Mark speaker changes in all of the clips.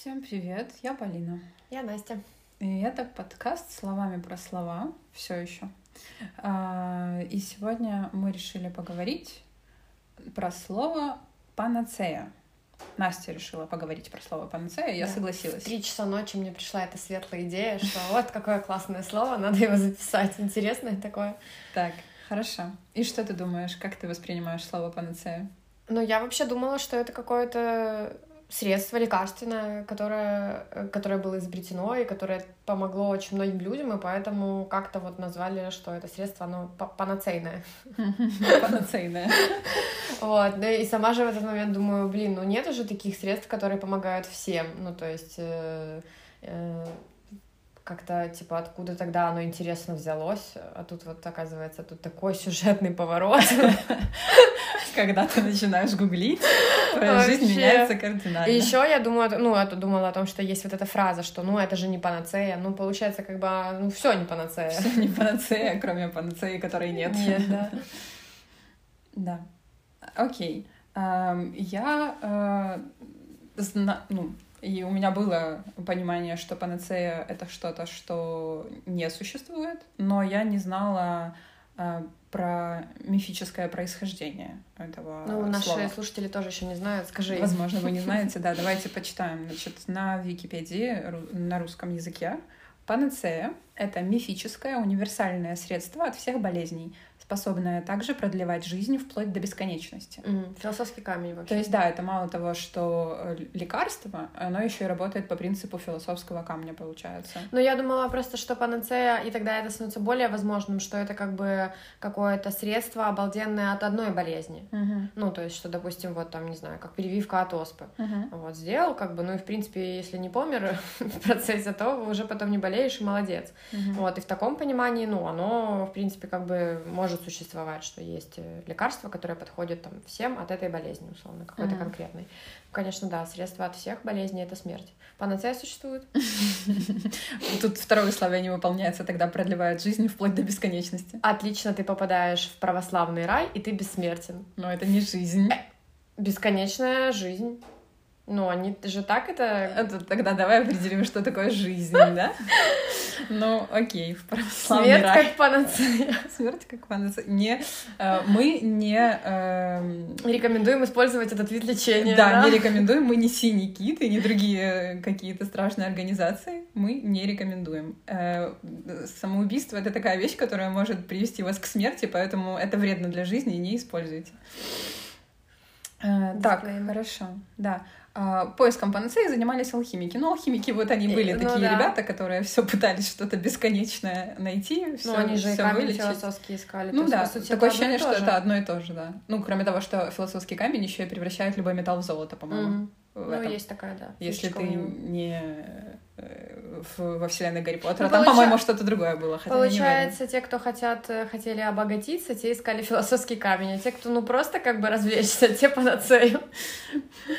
Speaker 1: Всем привет, я Полина.
Speaker 2: Я Настя.
Speaker 1: И это подкаст словами про слова, все еще. А, и сегодня мы решили поговорить про слово панацея. Настя решила поговорить про слово панацея, я
Speaker 2: Да.
Speaker 1: согласилась.
Speaker 2: В три часа ночи мне пришла эта светлая идея, что вот какое классное слово, надо его записать. Интересное такое.
Speaker 1: Так, хорошо. И что ты думаешь, как ты воспринимаешь слово панацея?
Speaker 2: Но я вообще думала, что это какое-то средство лекарственное, которое, э, которое было изобретено и которое помогло очень многим людям, и поэтому как-то вот назвали, что это средство, оно па- панацейное.
Speaker 1: Панацейное.
Speaker 2: Вот, да и сама же в этот момент думаю, блин, ну нет уже таких средств, которые помогают всем. Ну, то есть э, э, как-то, типа, откуда тогда оно интересно взялось, а тут вот, оказывается, тут такой сюжетный поворот.
Speaker 1: Когда ты начинаешь гуглить, твоя жизнь меняется кардинально.
Speaker 2: И еще я думаю, ну, я думала о том, что есть вот эта фраза, что, ну, это же не панацея. Ну, получается, как бы, ну, все не панацея.
Speaker 1: Всё не панацея, кроме панацеи, которой нет.
Speaker 2: Нет, да.
Speaker 1: Да. Окей. Я э, ну, и у меня было понимание, что панацея — это что-то, что не существует, но я не знала э, про мифическое происхождение этого
Speaker 2: Ну, наши
Speaker 1: слова.
Speaker 2: слушатели тоже еще не знают, скажи.
Speaker 1: Возможно, вы не знаете, да, давайте почитаем. Значит, на Википедии на русском языке панацея — это мифическое универсальное средство от всех болезней, способное также продлевать жизнь вплоть до бесконечности.
Speaker 2: Мгм. Философский камень вообще.
Speaker 1: То есть, да, это мало того, что э, лекарство, оно еще и работает по принципу философского камня, получается.
Speaker 2: Но я думала просто, что панацея, и тогда это становится более возможным, что это как бы какое-то средство обалденное от одной болезни.
Speaker 1: Мгм.
Speaker 2: Ну, то есть, что, допустим, вот там, не знаю, как прививка от оспы.
Speaker 1: Мгм.
Speaker 2: Вот, сделал, как бы, ну и, в принципе, если не помер в процессе, то уже потом не болеешь, и молодец.
Speaker 1: Мгм.
Speaker 2: Вот, и в таком понимании, ну, оно, в принципе, как бы может существовать, что есть э, лекарство, которое подходит там всем от этой болезни, условно, какой-то
Speaker 1: Мгм.
Speaker 2: конкретной. Конечно, да, средство от всех болезней — это смерть. Панацея существует?
Speaker 1: Тут второе условие не выполняется, тогда продлевает жизнь вплоть до бесконечности.
Speaker 2: Отлично, ты попадаешь в православный рай, и ты бессмертен.
Speaker 1: Но это не жизнь.
Speaker 2: Бесконечная жизнь. Ну, они же так это...
Speaker 1: Это тогда давай определим, что такое жизнь, да? Ну, окей, в православный
Speaker 2: Смерть как панацея.
Speaker 1: Смерть как панацея. Не, э, мы не... эм,
Speaker 2: Рекомендуем использовать этот вид лечения.
Speaker 1: Да, не рекомендуем. Мы не синий кит и не другие какие-то страшные организации. Мы не рекомендуем. Э, Самоубийство — это такая вещь, которая может привести вас к смерти, поэтому это вредно для жизни, не используйте. Э, Так, хорошо, да. А, Поиском панацеи занимались алхимики. Ну, алхимики вот они
Speaker 2: Э,
Speaker 1: были
Speaker 2: ну
Speaker 1: такие
Speaker 2: да.
Speaker 1: ребята, которые все пытались что-то бесконечное найти,
Speaker 2: Ну,
Speaker 1: всё-
Speaker 2: они же камень
Speaker 1: вылечить.
Speaker 2: философский искали.
Speaker 1: Ну да,
Speaker 2: сути,
Speaker 1: такое ощущение, что это одно и то же, да. Ну, кроме того, что философский камень еще и превращает любой металл в золото, по-моему. В
Speaker 2: Ну, есть такая, да.
Speaker 1: Если ты не в- во вселенной Гарри Поттера.
Speaker 2: Ну,
Speaker 1: Там,
Speaker 2: получа-
Speaker 1: по-моему, что-то другое было. Хотя.
Speaker 2: Получается, те, кто хотят, э, хотели обогатиться, те искали философский камень, а те, кто ну просто как бы развлечься, те панацею.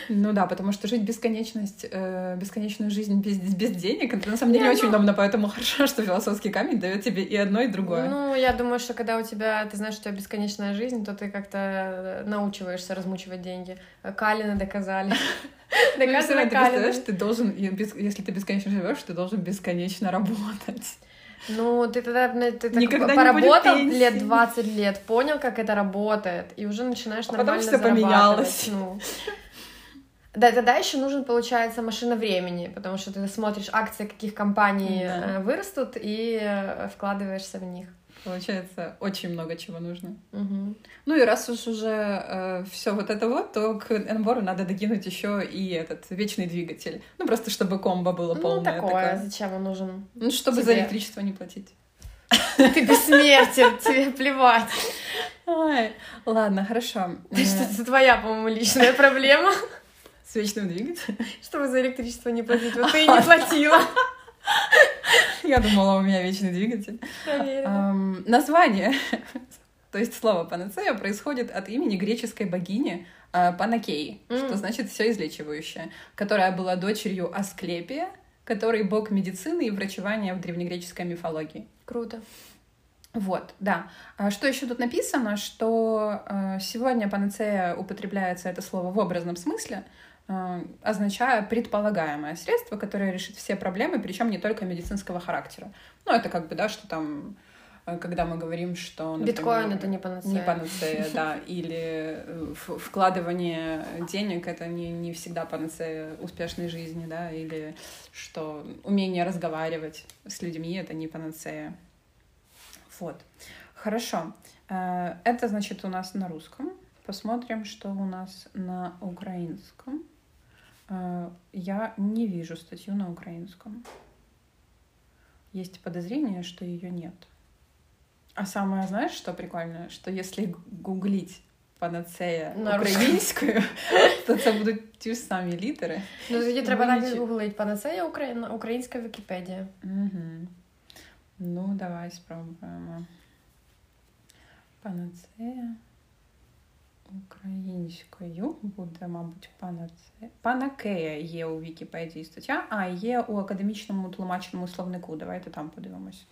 Speaker 1: Ну да, потому что жить бесконечность, э, бесконечную жизнь без, без денег, это на самом деле
Speaker 2: Не,
Speaker 1: очень
Speaker 2: ну-
Speaker 1: удобно, поэтому хорошо, что философский камень дает тебе и одно, и другое.
Speaker 2: Ну, я думаю, что когда у тебя, ты знаешь, что у тебя бесконечная жизнь, то ты как-то э, научиваешься размучивать деньги. Калины доказали.
Speaker 1: Ну,
Speaker 2: Доказано
Speaker 1: равно ты представляешь, ты должен, если ты бесконечно живешь, ты должен бесконечно работать.
Speaker 2: Ну, ты тогда ну, ты так
Speaker 1: Никогда
Speaker 2: поработал лет 20 лет, понял, как это работает, и уже начинаешь
Speaker 1: А потом
Speaker 2: нормально
Speaker 1: всё поменялось.
Speaker 2: зарабатывать, Ну. Да, тогда еще нужен, получается, машина времени, потому что ты смотришь акции, каких компаний
Speaker 1: Да.
Speaker 2: э, вырастут, и э, вкладываешься в них.
Speaker 1: Получается, очень много чего нужно.
Speaker 2: Мгм.
Speaker 1: Ну и раз уж уже все вот это вот, то к набору надо докинуть еще и этот вечный двигатель. Ну просто чтобы комбо было
Speaker 2: Ну,
Speaker 1: полное.
Speaker 2: такое,
Speaker 1: такое.
Speaker 2: зачем он нужен?
Speaker 1: Ну, чтобы за
Speaker 2: тебе.
Speaker 1: электричество не платить.
Speaker 2: Ты бессмертен, тебе плевать.
Speaker 1: Ладно, хорошо. Э,
Speaker 2: что, это твоя, по-моему, личная проблема,
Speaker 1: С вечным двигателем.
Speaker 2: чтобы за электричество не платить. Вот ты и не платила.
Speaker 1: Я думала, у меня вечный двигатель. Ам, Название, то есть слово панацея, происходит от имени греческой богини а, Панакеи,
Speaker 2: М.
Speaker 1: что значит все излечивающее, которая была дочерью Асклепия, который бог медицины и врачевания в древнегреческой мифологии.
Speaker 2: Круто.
Speaker 1: Вот, да. А Что еще тут написано, что э, сегодня панацея употребляется это слово в образном смысле, э, означая предполагаемое средство, которое решит все проблемы, причем не только медицинского характера. Ну, это как бы, да, что там э, когда мы говорим, что...
Speaker 2: Например, Биткоин — это не панацея.
Speaker 1: Не панацея, да. Или э, вкладывание денег — это не, не всегда панацея успешной жизни, да. Или что умение разговаривать с людьми — это не панацея. Вот. Хорошо. Э, это, значит, у нас на русском. Посмотрим, что у нас на украинском. Я не вижу статью на украинском. Есть подозрение, что ее нет. А самое, знаешь, что прикольно? Что если гуглить панацея на українською, то це будуть ті ж самі літери.
Speaker 2: Ну тоді треба навіть гуглить панацея українська Вікіпедія.
Speaker 1: Угу. Ну, давай спробуємо. Панацея Українською буде, мабуть, панацея. Панакея є у Вікіпедії стаття, а є у академічному тлумаченому словнику. Давайте там подивимось.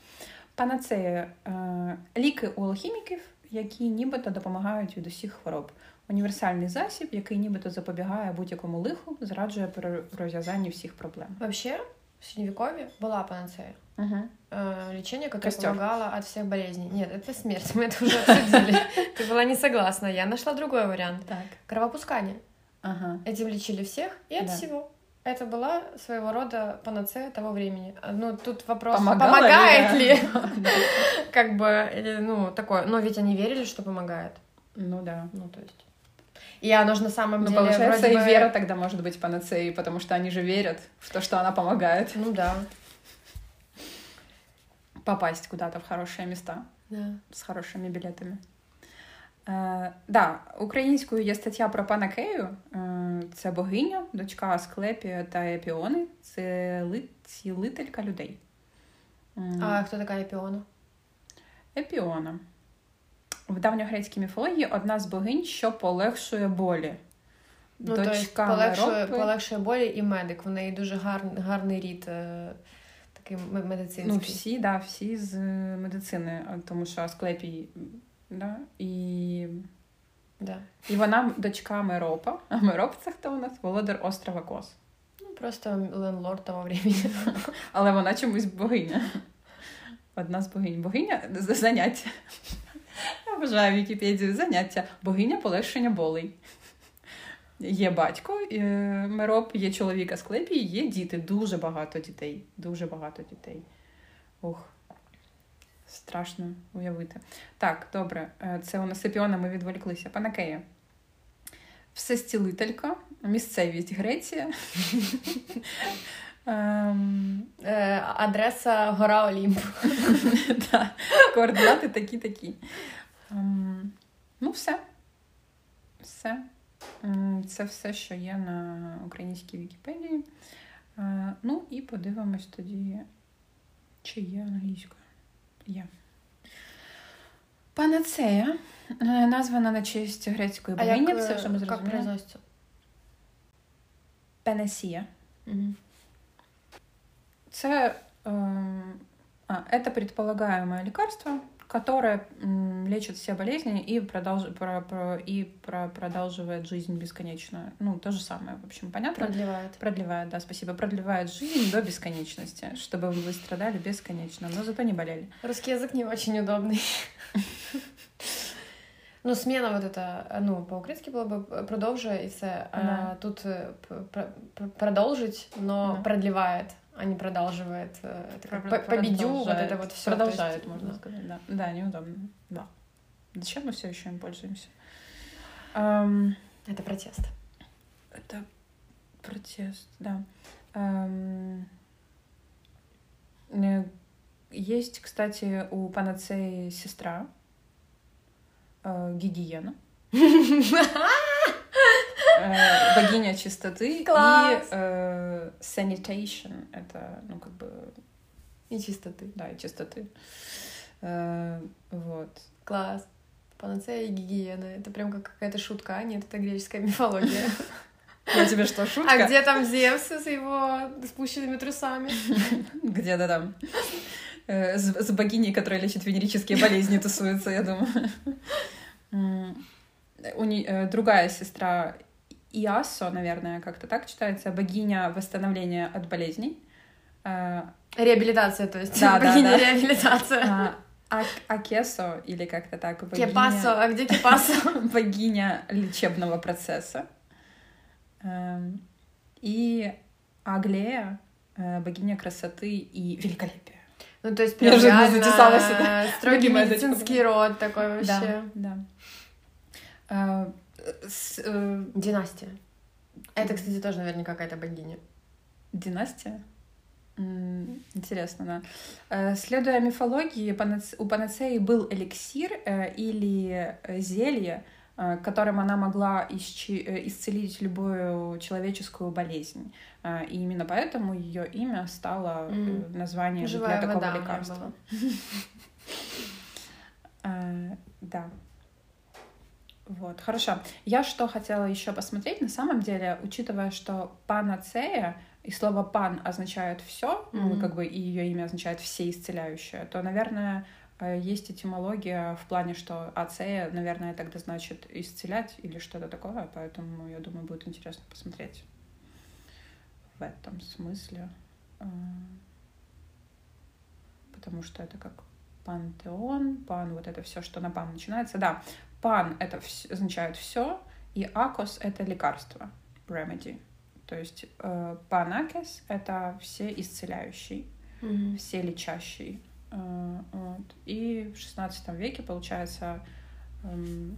Speaker 1: Панацея е, ліки у алхіміків, які нібито допомагають від усіх хвороб. Універсальний засіб, який нібито запобігає будь-якому лиху, зраджує при розв'язанні всіх проблем.
Speaker 2: Вообще, в Средневековье была панацея.
Speaker 1: Угу.
Speaker 2: Э, лечение, которое Костер. помогало от всех болезней. Нет, это смерть, мы это уже обсудили. Ты была не согласна. Я нашла другой вариант.
Speaker 1: Так.
Speaker 2: Кровопускание.
Speaker 1: Ага.
Speaker 2: Этим лечили всех и от да. всего. Это была своего рода панацея того времени. Ну, тут вопрос, Помогала помогает ли? ли? Как бы, ну, такое. Но ведь они верили, что помогает.
Speaker 1: Ну да.
Speaker 2: Ну, то есть. И оно же на самом
Speaker 1: ну,
Speaker 2: деле...
Speaker 1: получается, и бы... вера тогда может быть панацеей, потому что они же верят в то, что она помогает.
Speaker 2: Ну да.
Speaker 1: Попасть куда-то в хорошие места.
Speaker 2: Да.
Speaker 1: З хорошими білетами. Е, да, Українською є стаття про пана Кею. Е, це богиня, дочка Асклепія та Епіони. Це ли, цілителька людей.
Speaker 2: А хто така Епіона?
Speaker 1: Епіона в давньогрецькій міфології одна з богинь, що полегшує болі.
Speaker 2: Ну, Дочка тобто полегшує, полегшує болі і медик. В неї дуже гарний, гарний рід. Е, такий медицинський.
Speaker 1: Ну, всі, да, всі з медицини, тому що Асклепій, да, і
Speaker 2: да.
Speaker 1: і вона дочка Меропа. А Мероп це хто у нас? Володар острова Кос.
Speaker 2: Ну, просто ленлорд того времени.
Speaker 1: Але вона чомусь богиня. Одна з богинь. Богиня заняття. Я вважаю Вікіпедію заняття. Богиня полегшення болей. Є батько Мероп, є чоловік Асклепій, є діти. Дуже багато дітей. Дуже багато дітей. Ух, страшно уявити. Так, добре, е, це у нас Епіона, ми відволіклися. Панакея. Всестілителька, місцевість Греція.
Speaker 2: Ем, е, адреса Гора Олімп.
Speaker 1: Координати такі-такі. Ем, ну, все. Все. Це все, що є на українській Вікіпедії. Е, ну і подивимось тоді, чи є англійською. Є. Панацея е, названа на честь грецької богині. Це вже ми зрозуміли. Пенесія.
Speaker 2: Угу.
Speaker 1: Це, э, а, это предполагаемое лекарство, которое м, лечит все болезни и, продолж, про, про, и про, продолживает жизнь бесконечно. Ну, то же самое, в общем, понятно?
Speaker 2: Продлевает.
Speaker 1: Продлевает, да, спасибо. Продлевает жизнь до бесконечности, чтобы вы страдали бесконечно, но зато не болели.
Speaker 2: Русский язык не очень удобный. Ну, смена вот это, ну, по-українськи було б продовжує і все. А тут продолжить, но продлевает а не продолживает. Э, это как победю, вот это вот все.
Speaker 1: Продолжает, есть, можно да. сказать, да. Да, неудобно. Да. Зачем мы все еще им пользуемся? Um,
Speaker 2: это протест.
Speaker 1: Это протест, да. Um, есть, кстати, у панацеи сестра э, гигиена. Э, богиня чистоты
Speaker 2: Класс.
Speaker 1: и э, sanitation это ну как бы
Speaker 2: и чистоты
Speaker 1: да и чистоты э, вот
Speaker 2: класс панацея и гигиена это прям как какая-то шутка а нет это греческая мифология
Speaker 1: а тебе что, шутка?
Speaker 2: А где там Зевс с его спущенными трусами?
Speaker 1: Где-то там. Э, с, богиней, которая лечит венерические болезни, тусуется, я думаю. У не, э, другая сестра Иасо, наверное, как-то так читается, богиня восстановления от болезней. Э,
Speaker 2: Реабилитация, то есть.
Speaker 1: Да, да,
Speaker 2: богиня
Speaker 1: да.
Speaker 2: реабилитация.
Speaker 1: а, а- Акесо, или как-то так, богиня,
Speaker 2: Кепасо, а где Кепасо?
Speaker 1: богиня лечебного процесса. Эм, И Аглея, э, богиня красоты и великолепия.
Speaker 2: Ну, то есть, прям
Speaker 1: Неожиданно
Speaker 2: реально строгий медицинский род такой вообще.
Speaker 1: Да, да. С- э,
Speaker 2: Династия. Это, кстати, тоже наверняка какая-то богиня.
Speaker 1: Династия? Интересно, да. Э, Следуя мифологии, у панацеи был эликсир э, или э, зелье, которым она могла исчи- исцелить любую человеческую болезнь. И именно поэтому ее имя стало названием
Speaker 2: Живая
Speaker 1: для такого лекарства. Да. Вот, хорошо. Я что хотела еще посмотреть, на самом деле, учитывая, что панацея и слово пан означает все, ну,
Speaker 2: Мгм.
Speaker 1: как бы и ее имя означает все исцеляющее, то, наверное, э, есть этимология в плане, что ацея, наверное, тогда значит исцелять или что-то такое, поэтому я думаю, будет интересно посмотреть в этом смысле. Э, Потому что это как пантеон, пан, вот это все, что на пан начинается. Да, пан это вс- означает все, и акос это лекарство, remedy. То есть э, панакес это все исцеляющий,
Speaker 2: Мгм.
Speaker 1: все лечащий. Э, вот. И в XVI веке, получается, эм,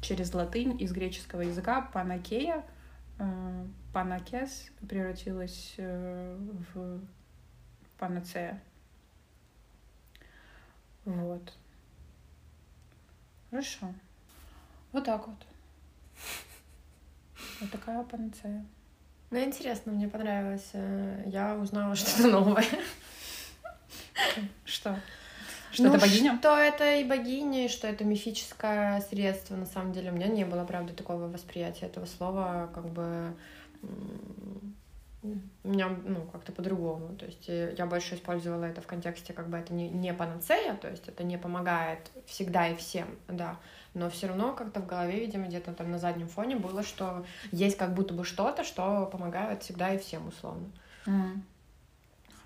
Speaker 1: через латынь из греческого языка панакея, э, панакес превратилась э, в панацея. Вот. Хорошо. Вот так вот. Вот такая панацея.
Speaker 2: Ну, интересно, мне понравилось. Э, Я узнала что-то новое.
Speaker 1: Что? Что
Speaker 2: Ну,
Speaker 1: это богиня?
Speaker 2: Что это и богиня, и что это мифическое средство. На самом деле, у меня не было, правда, такого восприятия этого слова, как бы у меня, ну, как-то по-другому. То есть э, я больше использовала это в контексте, как бы это не, не панацея, то есть это не помогает всегда и всем, да. Но все равно как-то в голове, видимо, где-то там на заднем фоне было, что есть как будто бы что-то, что помогает всегда и всем, условно.
Speaker 1: М.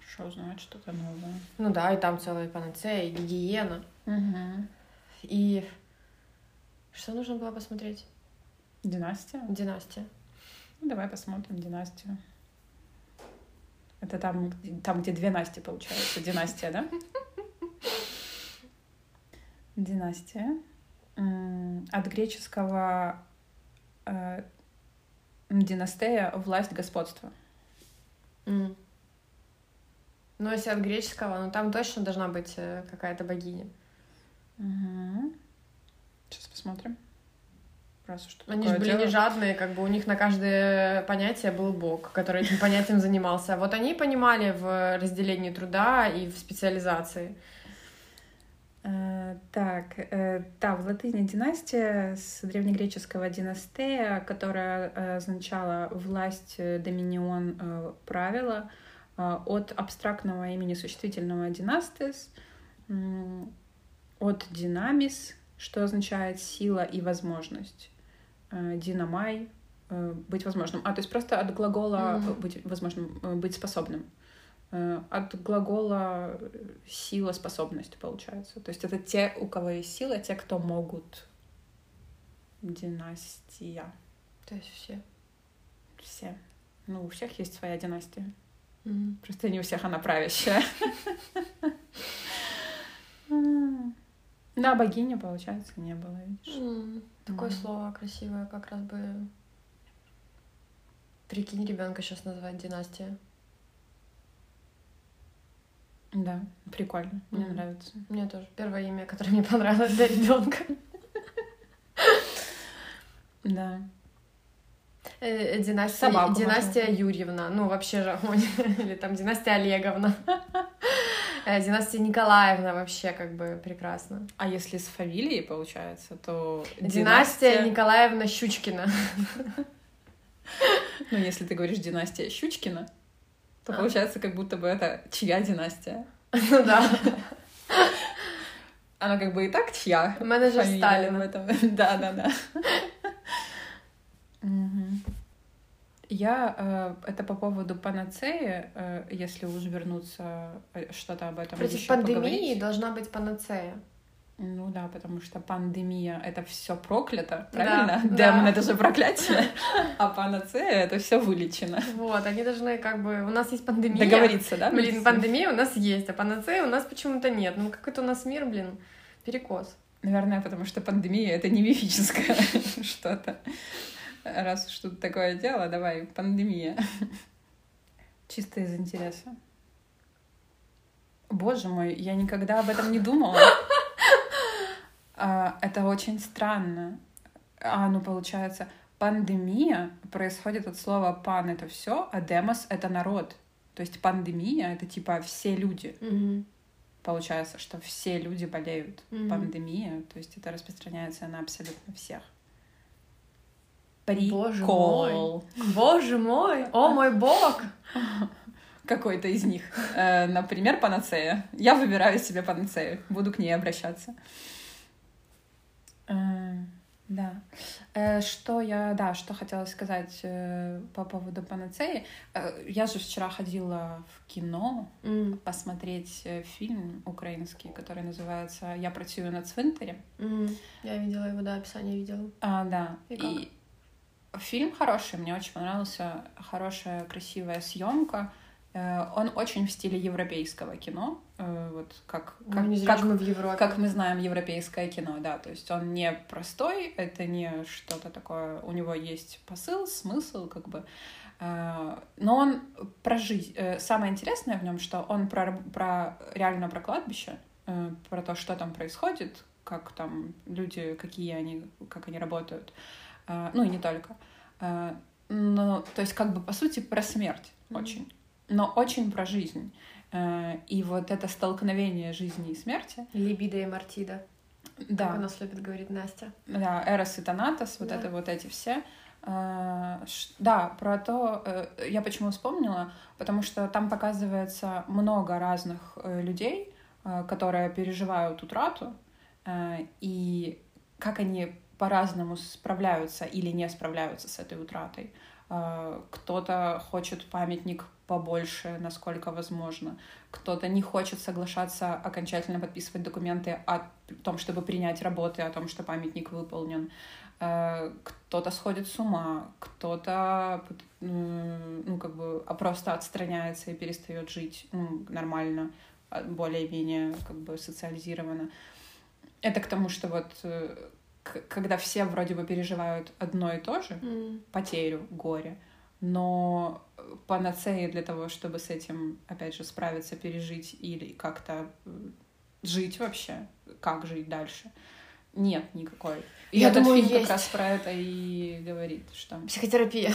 Speaker 1: Хорошо узнать что-то новое.
Speaker 2: Ну да, и там целая панацея, и гигиена.
Speaker 1: Угу.
Speaker 2: И что нужно было посмотреть?
Speaker 1: Династия?
Speaker 2: Династия.
Speaker 1: Ну, давай посмотрим династию. Это там, там, где две Насти, получается. Династия, да? Династия. От греческого э, династея — власть, господство.
Speaker 2: М. Ну, если от греческого, ну там точно должна быть э, какая-то богиня.
Speaker 1: Сейчас посмотрим. Раз уж
Speaker 2: Они же были не жадные, как бы у них на каждое понятие был бог, который этим понятием занимался. А Вот они понимали в разделении труда и в специализации.
Speaker 1: Э, Так, э, да, в латыни династия с древнегреческого династея, которая э, означала власть, э, доминион, э, правила, э, от абстрактного имени существительного династес, от динамис, что означает сила и возможность, э, динамай, э, быть возможным. А, то есть просто от глагола э, быть возможным, быть способным. От глагола сила, способность получается. То есть это те, у кого есть сила, те, кто могут. Династия.
Speaker 2: То есть все.
Speaker 1: Все. Ну, у всех есть своя династия.
Speaker 2: Мгм.
Speaker 1: Просто не у всех она правящая. Да, богиня, получается, не было, видишь.
Speaker 2: М, Такое
Speaker 1: Мгм.
Speaker 2: слово красивое, как раз бы. Прикинь, ребенка сейчас называть династия.
Speaker 1: Да, прикольно, мне
Speaker 2: Мгм.
Speaker 1: нравится.
Speaker 2: Мне тоже. Первое имя, которое мне понравилось для ребенка.
Speaker 1: Да.
Speaker 2: Э, э, Династия,
Speaker 1: Собаку можно.
Speaker 2: династия Юрьевна. Ну, вообще же, или там династия Олеговна. Э, Династия Николаевна вообще как бы прекрасно.
Speaker 1: А если с фамилией получается, то
Speaker 2: Династия Николаевна Щучкина.
Speaker 1: Ну, если ты говоришь династия Щучкина, то
Speaker 2: А.
Speaker 1: получается, как будто бы это чья династия.
Speaker 2: Ну да.
Speaker 1: Она как бы и так чья.
Speaker 2: Менеджер Сталина.
Speaker 1: в этом. Да, да, да. Я э, это по поводу панацеи, э, если уж вернуться э, что-то об этом
Speaker 2: Против пандемии
Speaker 1: поговорить.
Speaker 2: должна быть панацея.
Speaker 1: Ну да, потому что пандемия это все проклято,
Speaker 2: Да,
Speaker 1: правильно?
Speaker 2: да.
Speaker 1: Демон это же проклятие, а панацея это все вылечено.
Speaker 2: Вот, они должны как бы... У нас есть пандемия.
Speaker 1: Договориться, да?
Speaker 2: Блин,
Speaker 1: вместе?
Speaker 2: пандемия у нас есть, а панацея у нас почему-то нет. Ну, как это у нас мир, блин, перекос.
Speaker 1: Наверное, потому что пандемия это не мифическое что-то. Раз уж тут такое дело, давай, пандемия. Чисто из интереса. Боже мой, я никогда об этом не думала. А, Это очень странно. А, ну получается, пандемия происходит от слова пан это все, а демос это народ. То есть пандемия это типа все люди. Получается, что все люди болеют.
Speaker 2: Мгм.
Speaker 1: Пандемия, то есть это распространяется на абсолютно всех.
Speaker 2: Боже
Speaker 1: Прикол.
Speaker 2: Боже мой, о мой бог!
Speaker 1: Какой-то из них. Э, Например, панацея. Я выбираю себе панацею. Буду к ней обращаться. Э, Да. Э, Что я, да, что хотела сказать по поводу панацеи. Я же вчера ходила в кино
Speaker 2: М,
Speaker 1: посмотреть фильм украинский, который называется «Я працюю на цвинтаре».
Speaker 2: м. Я видела его, да, описание видела.
Speaker 1: А, да.
Speaker 2: И как?
Speaker 1: Фильм хороший, мне очень понравился. Хорошая, красивая съемка. Э, Он очень в стиле европейского кино. Э, Вот как,
Speaker 2: Ну,
Speaker 1: как,
Speaker 2: зря
Speaker 1: как,
Speaker 2: мы в Европе.
Speaker 1: как мы знаем европейское кино, да. То есть он не простой, это не что-то такое. У него есть посыл, смысл, как бы. Э, Но он про жизнь. Самое интересное в нем, что он про, про реально про кладбище, про то, что там происходит, как там люди, какие они, как они работают. Э, Ну и не только. Э, Но, то есть, как бы, по сути, про смерть
Speaker 2: Мгм.
Speaker 1: очень. Но очень про жизнь. Э, И вот это столкновение жизни и смерти,
Speaker 2: Либидо и Мартида.
Speaker 1: да,
Speaker 2: Как у нас любит говорить Настя.
Speaker 1: да, Эрос и Танатос, вот
Speaker 2: Да.
Speaker 1: это вот эти все. Да, про то, я почему вспомнила, потому что там показывается много разных людей, которые переживают утрату, и как они по-разному справляются или не справляются с этой утратой. Э, Кто-то хочет памятник побольше, насколько возможно. Кто-то не хочет соглашаться окончательно подписывать документы о том, чтобы принять работы, о том, что памятник выполнен. Э, Кто-то сходит с ума, кто-то ну, как бы а просто отстраняется и перестает жить ну, нормально, а, более-менее как бы социализированно. Это к тому, что вот э, когда все вроде бы переживают одно и то же,
Speaker 2: М.
Speaker 1: потерю, горе, но панацеи для того, чтобы с этим, опять же, справиться, пережить или как-то жить вообще, как жить дальше, нет никакой. И
Speaker 2: Я
Speaker 1: этот
Speaker 2: думаю,
Speaker 1: фильм
Speaker 2: есть.
Speaker 1: как раз про это и говорит, что...
Speaker 2: Психотерапия.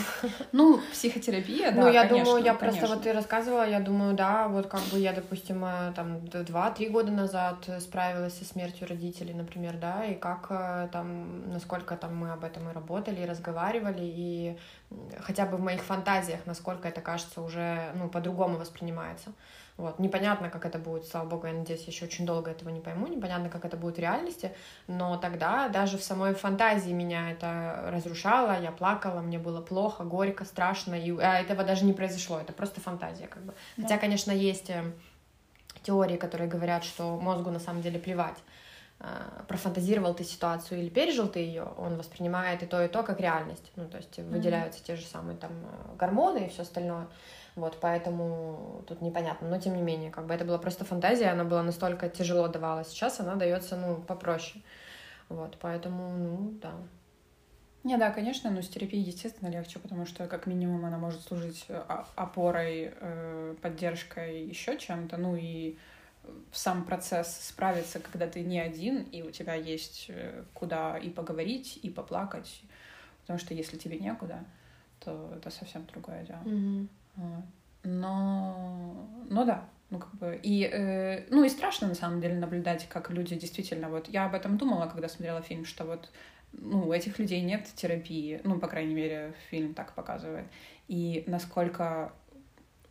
Speaker 1: Ну, психотерапия, да,
Speaker 2: ну, я
Speaker 1: конечно,
Speaker 2: думаю, я
Speaker 1: конечно.
Speaker 2: просто вот ты рассказывала, я думаю, да, вот как бы я, допустим, э, там д- два-три года назад справилась со смертью родителей, например, да, и как э, там, насколько там мы об этом и работали, и разговаривали, и хотя бы в моих фантазиях, насколько это кажется уже, ну, по-другому воспринимается. Вот. Непонятно, как это будет, слава богу, я надеюсь, еще очень долго этого не пойму, непонятно, как это будет в реальности, но тогда даже в самой фантазии меня это разрушало, я плакала, мне было плохо, горько, страшно, и а этого даже не произошло, это просто фантазия как бы.
Speaker 1: Да.
Speaker 2: Хотя, конечно, есть э, теории, которые говорят, что мозгу на самом деле плевать, э, профантазировал ты ситуацию или пережил ты ее, он воспринимает и то, и то как реальность. Ну, то есть выделяются те же самые там э, гормоны и все остальное. Вот, поэтому тут непонятно. Но тем не менее, как бы это была просто фантазия, она была настолько тяжело давалась. Сейчас она дается, ну, попроще. Вот, поэтому, ну, да.
Speaker 1: Не, да, конечно, но с терапией, естественно, легче, потому что, как минимум, она может служить э, опорой, э, поддержкой, еще чем-то. Ну и сам процесс справиться, когда ты не один, и у тебя есть э, куда и поговорить, и поплакать. Потому что если тебе некуда, то это совсем другое дело. Вот. Но, но да, ну как бы и э, ну и страшно на самом деле наблюдать, как люди действительно вот я об этом думала, когда смотрела фильм, что вот ну у этих людей нет терапии, ну по крайней мере фильм так показывает, и насколько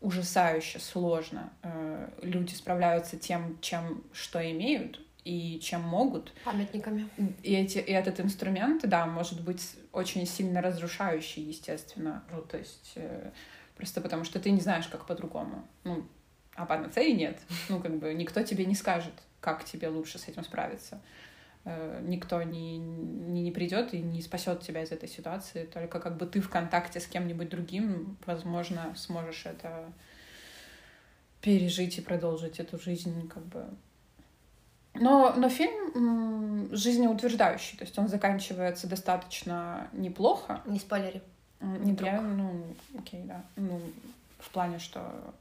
Speaker 1: ужасающе сложно э, люди справляются тем, чем что имеют, и чем могут.
Speaker 2: Памятниками.
Speaker 1: И, эти, и этот инструмент, да, может быть очень сильно разрушающий, естественно. Ну, то есть э, просто потому что ты не знаешь, как по-другому. Ну, а панацеи нет. Ну, как бы никто тебе не скажет, как тебе лучше с этим справиться. Э, никто не, не, не придет и не спасет тебя из этой ситуации. Только как бы ты в контакте с кем-нибудь другим, возможно, сможешь это пережить и продолжить эту жизнь как бы но, но фильм жизнеутверждающий, то есть он заканчивается достаточно неплохо.
Speaker 2: Не спойлери.
Speaker 1: Не прям, ну, окей, да. Ну, в плане, что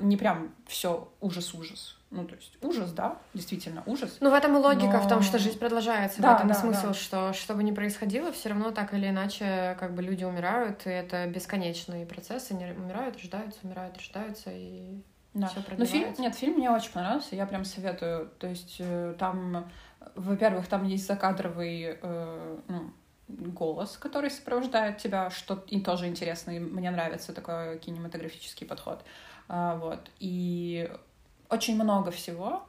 Speaker 1: не прям все ужас-ужас. Ну, то есть ужас, да, действительно ужас.
Speaker 2: Ну, в этом и логика, но... в том, что жизнь продолжается. Да, в этом да, смысл, да. что что бы ни происходило, все равно так или иначе, как бы люди умирают, и это бесконечные процессы, они умирают, рождаются, умирают, рождаются, и
Speaker 1: да. Все ну, фильм, нет, фильм мне очень понравился, я прям советую. То есть э, там, во-первых, там есть закадровый э, ну, голос, который сопровождает тебя, что и тоже интересно, и мне нравится такой кинематографический подход. А, вот. И очень много всего,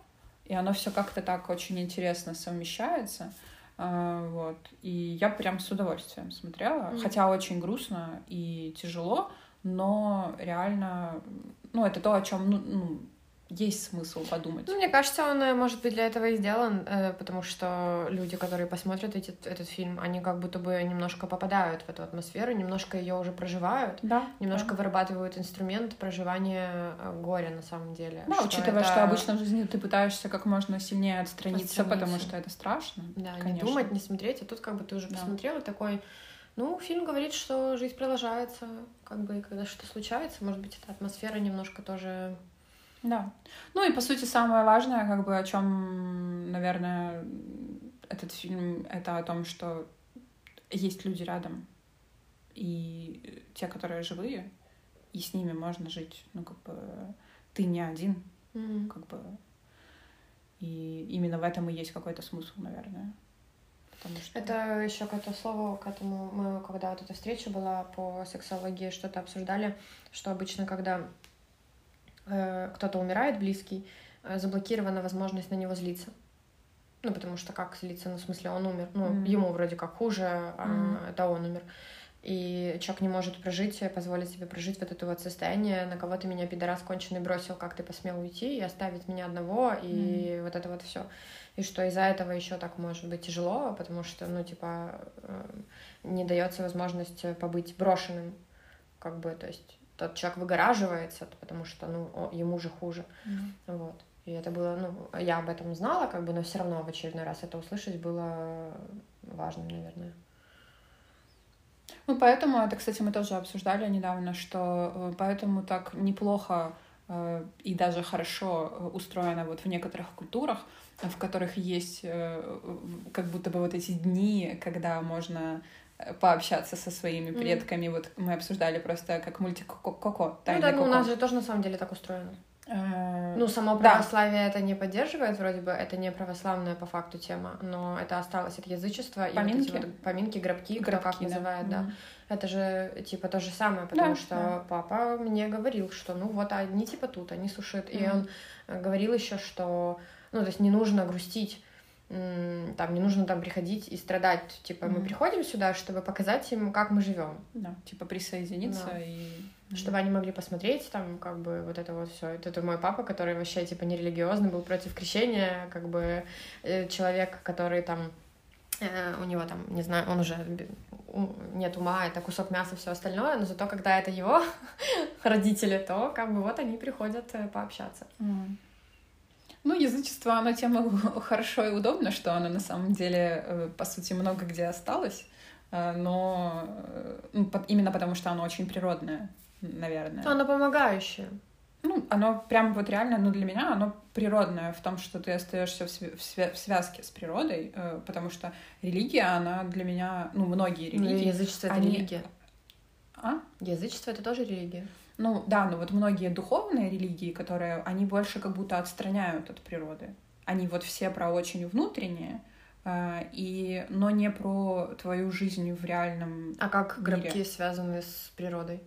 Speaker 1: и оно все как-то так очень интересно совмещается. А, вот. И я прям с удовольствием смотрела, mm-hmm. хотя очень грустно и тяжело, но реально ну, это то, о чем ну, ну, есть смысл подумать.
Speaker 2: Ну, мне кажется, он, э, может быть, для этого и сделан, э, потому что люди, которые посмотрят эти, этот фильм, они как будто бы немножко попадают в эту атмосферу, немножко ее уже проживают,
Speaker 1: да,
Speaker 2: немножко
Speaker 1: да.
Speaker 2: вырабатывают инструмент проживания э, горя на самом деле.
Speaker 1: Да, что учитывая, это... что обычно в жизни ты пытаешься как можно сильнее отстраниться, потому что это страшно.
Speaker 2: Да, конечно. не думать, не смотреть, а тут как бы ты уже да. посмотрела такой ну, фильм говорит, что жизнь продолжается, как бы, когда что-то случается, может быть, эта атмосфера немножко тоже...
Speaker 1: Да. Ну и, по сути, самое важное, как бы, о чем, наверное, этот фильм, это о том, что есть люди рядом, и те, которые живые, и с ними можно жить, ну, как бы, ты не один,
Speaker 2: mm-hmm.
Speaker 1: как бы, и именно в этом и есть какой-то смысл, наверное
Speaker 2: потому что... Это еще какое-то слово к этому. Мы, когда вот эта встреча была по сексологии, что-то обсуждали, что обычно, когда кто-то умирает, близкий, э, заблокирована возможность на него злиться. Ну, потому что как злиться? Ну, в смысле, он умер. Ну, mm-hmm. ему вроде как хуже, а mm-hmm. это он умер. И человек не может прожить, позволить себе прожить вот это вот состояние, на кого ты меня, пидорас конченый, бросил, как ты посмел уйти и оставить меня одного, и mm-hmm. вот это вот все и что из-за этого еще так может быть тяжело, потому что, ну, типа, э, не дается возможность побыть брошенным, как бы, то есть тот человек выгораживается, потому что, ну, ему же хуже,
Speaker 1: mm-hmm.
Speaker 2: вот. И это было, ну, я об этом знала, как бы, но все равно в очередной раз это услышать было важным, наверное.
Speaker 1: Ну, поэтому, это, кстати, мы тоже обсуждали недавно, что э, поэтому так неплохо э, и даже хорошо устроено вот в некоторых культурах, в которых есть э, как будто бы вот эти дни, когда можно э, пообщаться со своими предками. Mm. Вот мы обсуждали просто как мультик Коко.
Speaker 2: Ну да, ну у нас же тоже на самом деле так устроено.
Speaker 1: Э,
Speaker 2: ну, само православие да. это не поддерживает, вроде бы, это не православная по факту тема, но это осталось от язычества.
Speaker 1: Поминки?
Speaker 2: И вот эти вот поминки, гробки, гробки кто как да. называет, да.
Speaker 1: Mm-hmm.
Speaker 2: Это же типа то же самое, потому
Speaker 1: да,
Speaker 2: что
Speaker 1: да.
Speaker 2: папа мне говорил, что ну вот они типа тут, они сушат. Mm-hmm. И он говорил еще, что ну, то есть не нужно грустить, там не нужно там приходить и страдать. Типа, mm-hmm. мы приходим сюда, чтобы показать им, как мы живем.
Speaker 1: Да, типа присоединиться да. и.
Speaker 2: Чтобы они могли посмотреть, там, как бы, вот это вот все. Это, это мой папа, который вообще, типа, нерелигиозный, был против крещения, как бы, э, человек, который там э, у него там, не знаю, он уже нет ума, это кусок мяса, все остальное, но зато когда это его родители, то как бы вот они приходят э, пообщаться.
Speaker 1: Mm. Ну, язычество, оно тем хорошо и удобно, что оно на самом деле, э, по сути, много где осталось, э, но э, ну, именно потому, что оно очень природное, наверное.
Speaker 2: Оно помогающее.
Speaker 1: Ну, оно прям вот реально, ну, для меня оно природное в том, что ты остаешься в, свя- в связке с природой, потому что религия, она для меня, ну, многие религии...
Speaker 2: Ну, язычество — это они... религия.
Speaker 1: А?
Speaker 2: Язычество — это тоже религия.
Speaker 1: Ну да, но вот многие духовные религии, которые, они больше как будто отстраняют от природы. Они вот все про очень внутреннее, э, и, но не про твою жизнь в реальном
Speaker 2: А как
Speaker 1: мире.
Speaker 2: гробки связаны с природой?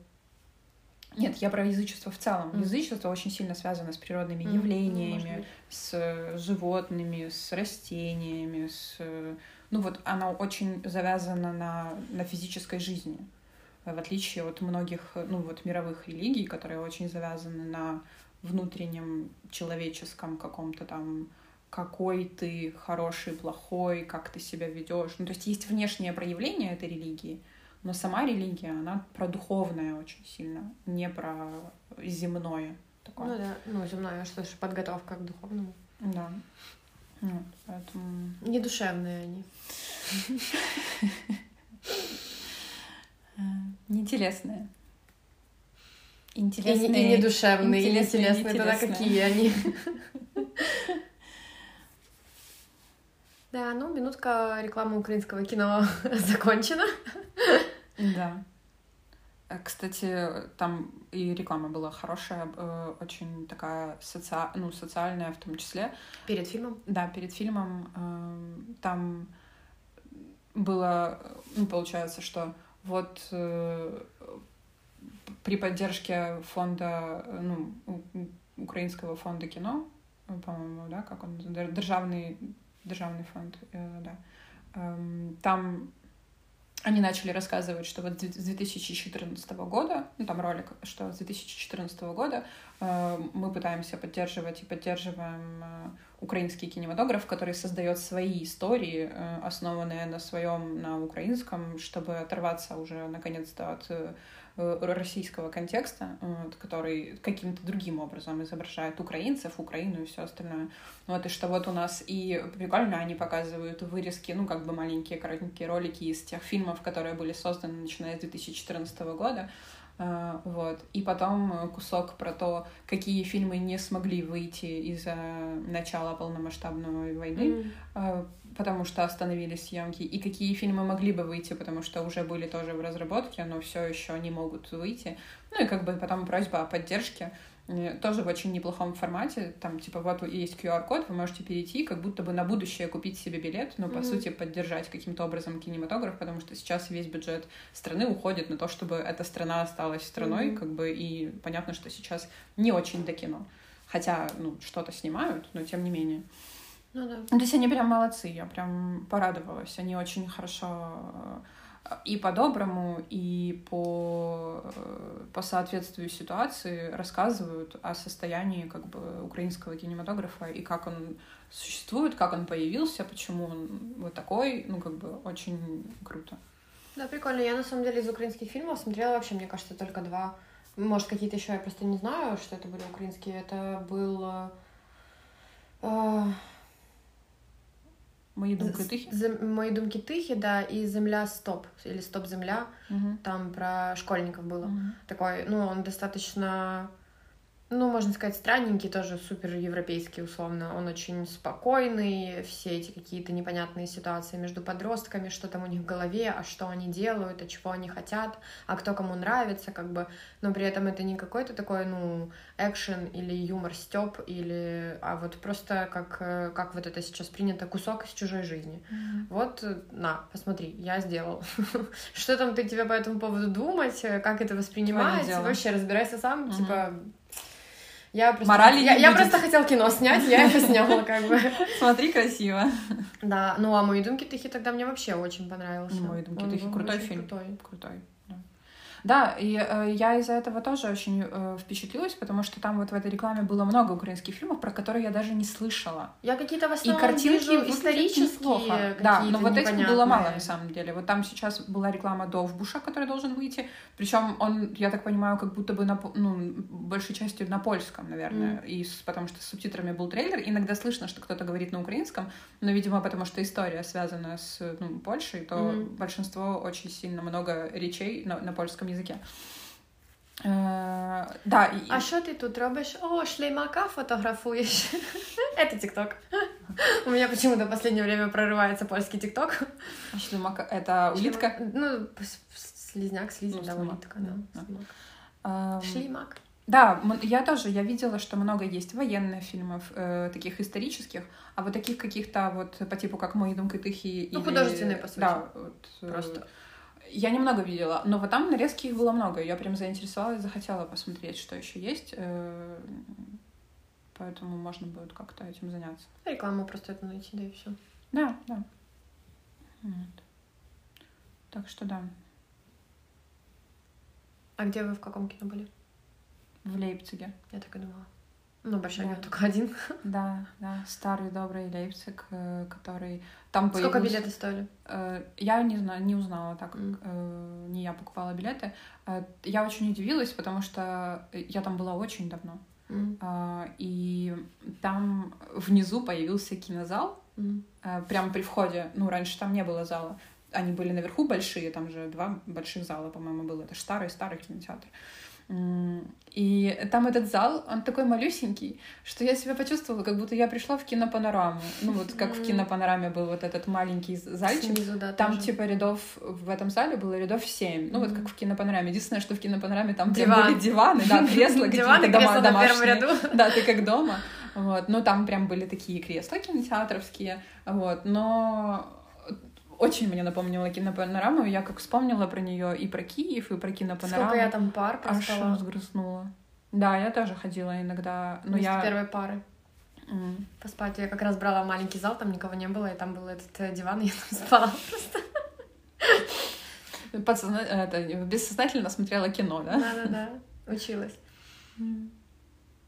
Speaker 1: Нет, я про язычество в целом. Mm. Язычество очень сильно связано с природными mm. явлениями, с э, животными, с растениями, с... Ну вот оно очень завязано на, на физической жизни, в отличие от многих, ну вот мировых религий, которые очень завязаны на внутреннем человеческом каком-то там какой ты хороший, плохой, как ты себя ведешь. Ну, то есть есть внешнее проявление этой религии, но сама религия, она про духовное очень сильно, не про земное.
Speaker 2: Такое. Ну да, ну земное, что же подготовка к духовному.
Speaker 1: Да. Ну, поэтому...
Speaker 2: Не душевные они.
Speaker 1: Неинтересные.
Speaker 2: Интересные. И, и недушевные, интересные, интересные, тогда какие они? Да, ну, минутка рекламы украинского кино закончена.
Speaker 1: Да. Э, кстати, там и реклама была хорошая, э, очень такая соци... ну, социальная в том числе.
Speaker 2: Перед фильмом?
Speaker 1: Да, перед фильмом. Э, там было, ну, получается, что вот при поддержке фонда, ну, украинского фонда кино, по-моему, да, как он, державный, державный фонд, да, эм, там они начали рассказывать, что вот с 2014 года, ну там ролик, что с 2014 года э, мы пытаемся поддерживать и поддерживаем э, украинский кинематограф, который создает свои истории, э, основанные на своем, на украинском, чтобы оторваться уже наконец-то от э, российского контекста, который каким-то другим образом изображает украинцев, Украину и все остальное. Вот, и что вот у нас и прикольно они показывают вырезки, ну, как бы маленькие, коротенькие ролики из тех фильмов, которые были созданы начиная с 2014 года, Uh, вот. И потом кусок про то, какие фильмы не смогли выйти из-за начала полномасштабной войны. Mm. Потому что остановились съемки, и какие фильмы могли бы выйти, потому что уже были тоже в разработке, но все еще не могут выйти. Ну и как бы потом просьба о поддержке э, тоже в очень неплохом формате. Там, типа, вот есть QR-код, вы можете перейти, как будто бы на будущее купить себе билет, но, по mm-hmm. сути, поддержать каким-то образом кинематограф, потому что сейчас весь бюджет страны уходит на то, чтобы эта страна осталась страной, mm-hmm. как бы, и понятно, что сейчас не очень до кино. Хотя, ну, что-то снимают, но тем не менее.
Speaker 2: Ну да.
Speaker 1: Ну, то есть они прям молодцы, я прям порадовалась. Они очень хорошо э, и по-доброму, и по, э, по соответствию ситуации рассказывают о состоянии как бы украинского кинематографа и как он существует, как он появился, почему он вот такой, ну как бы очень круто.
Speaker 2: Да, прикольно. Я на самом деле из украинских фильмов смотрела вообще, мне кажется, только два. Может, какие-то еще я просто не знаю, что это были украинские. Это был э,
Speaker 1: Мої думки тихі.
Speaker 2: З, мої думки тихі, да, и Земля стоп, или Стоп Земля.
Speaker 1: Угу.
Speaker 2: Там про школьников было.
Speaker 1: Угу.
Speaker 2: Такой, ну, он достаточно ну, можно сказать, странненький, тоже супер европейский, условно. Он очень спокойный, все эти какие-то непонятные ситуации между подростками, что там у них в голове, а что они делают, а чего они хотят, а кто кому нравится, как бы. Но при этом это не какой-то такой, ну, экшен или юмор степ или... А вот просто как, как вот это сейчас принято, кусок из чужой жизни.
Speaker 1: Mm-hmm.
Speaker 2: Вот, на, посмотри, я сделал. Что там ты тебе по этому поводу думать, как это воспринимать, вообще разбирайся сам, типа я просто,
Speaker 1: Морали
Speaker 2: я, я просто хотела кино снять, я его сняла, как бы.
Speaker 1: Смотри, красиво.
Speaker 2: Да, ну а «Мои думки тихи» тогда мне вообще очень понравился.
Speaker 1: «Мои думки тихи» — крутой фильм.
Speaker 2: Крутой.
Speaker 1: Да, и э, я из-за этого тоже очень э, впечатлилась, потому что там вот в этой рекламе было много украинских фильмов, про которые я даже не слышала.
Speaker 2: Я какие-то в основном и картинки вижу исторические
Speaker 1: Да, но вот этих было мало на самом деле. Вот там сейчас была реклама Довбуша, который должен выйти, причем он, я так понимаю, как будто бы на, ну, большей частью на польском, наверное, mm. и с, потому что с субтитрами был трейлер. Иногда слышно, что кто-то говорит на украинском, но, видимо, потому что история связана с ну, Польшей, то mm. большинство очень сильно много речей на, на польском языке языке. Э, да.
Speaker 2: А що ти тут робишь? О, шлеймака фотографуешь. Это ТикТок. У меня почему-то в последнее время прорывается польский ТикТок.
Speaker 1: А шлеймака — это улитка?
Speaker 2: Ну, слизняк, слизень, ну, да, улитка, да. Шлеймак.
Speaker 1: Да, я тоже, я видела, что много есть военных фильмов, э, таких исторических, а вот таких каких-то вот по типу как «Мои думки тихие»
Speaker 2: Ну, или... художественные, по сути.
Speaker 1: Да, вот,
Speaker 2: э, Просто.
Speaker 1: Я немного видела, но вот там нарезки их было много. Я прям заинтересовалась, захотела посмотреть, что еще есть. Э, поэтому можно будет как-то этим заняться.
Speaker 2: Рекламу просто это найти, да и все.
Speaker 1: Да, да. Вот. Так что да.
Speaker 2: А где вы в каком кино были?
Speaker 1: В Лейпциге.
Speaker 2: Я так и думала. Ну, большой да. только один.
Speaker 1: Да, да, старый добрый Лейпциг, э, который там
Speaker 2: появился... Сколько билеты стоили?
Speaker 1: Э, я не знаю, не узнала, так как mm. не я покупала билеты. Я очень удивилась, потому что я там была очень давно. Mm. И там внизу появился кинозал, mm. прямо при входе. Ну, раньше там не было зала. Они были наверху большие, там же два больших зала, по-моему, было. Это же старый-старый кинотеатр. И там этот зал, он такой малюсенький, что я себя почувствовала, как будто я пришла в кинопанораму. Ну вот как в кинопанораме был вот этот маленький зальчик. Снизу, да, там тоже. типа рядов в этом зале было рядов семь. Ну вот как в кинопанораме. Единственное, что в кинопанораме там Диван. были диваны, да, кресла какие-то дома домашние. Да, ты как дома. Вот, ну там прям были такие кресла кинотеатровские, вот, но очень мне напомнила кинопанораму. Я как вспомнила про нее и про Киев, и про кинопанораму.
Speaker 2: Сколько я там пар
Speaker 1: проспала. Аж взгрустнула. Да, я тоже ходила иногда. Но
Speaker 2: Вместо
Speaker 1: я...
Speaker 2: первой пары. Mm. Поспать. Я как раз брала маленький зал, там никого не было, и там был этот э, диван, и я там спала просто.
Speaker 1: Подсозна... Это, бессознательно смотрела кино, да?
Speaker 2: Да-да-да, училась. Mm.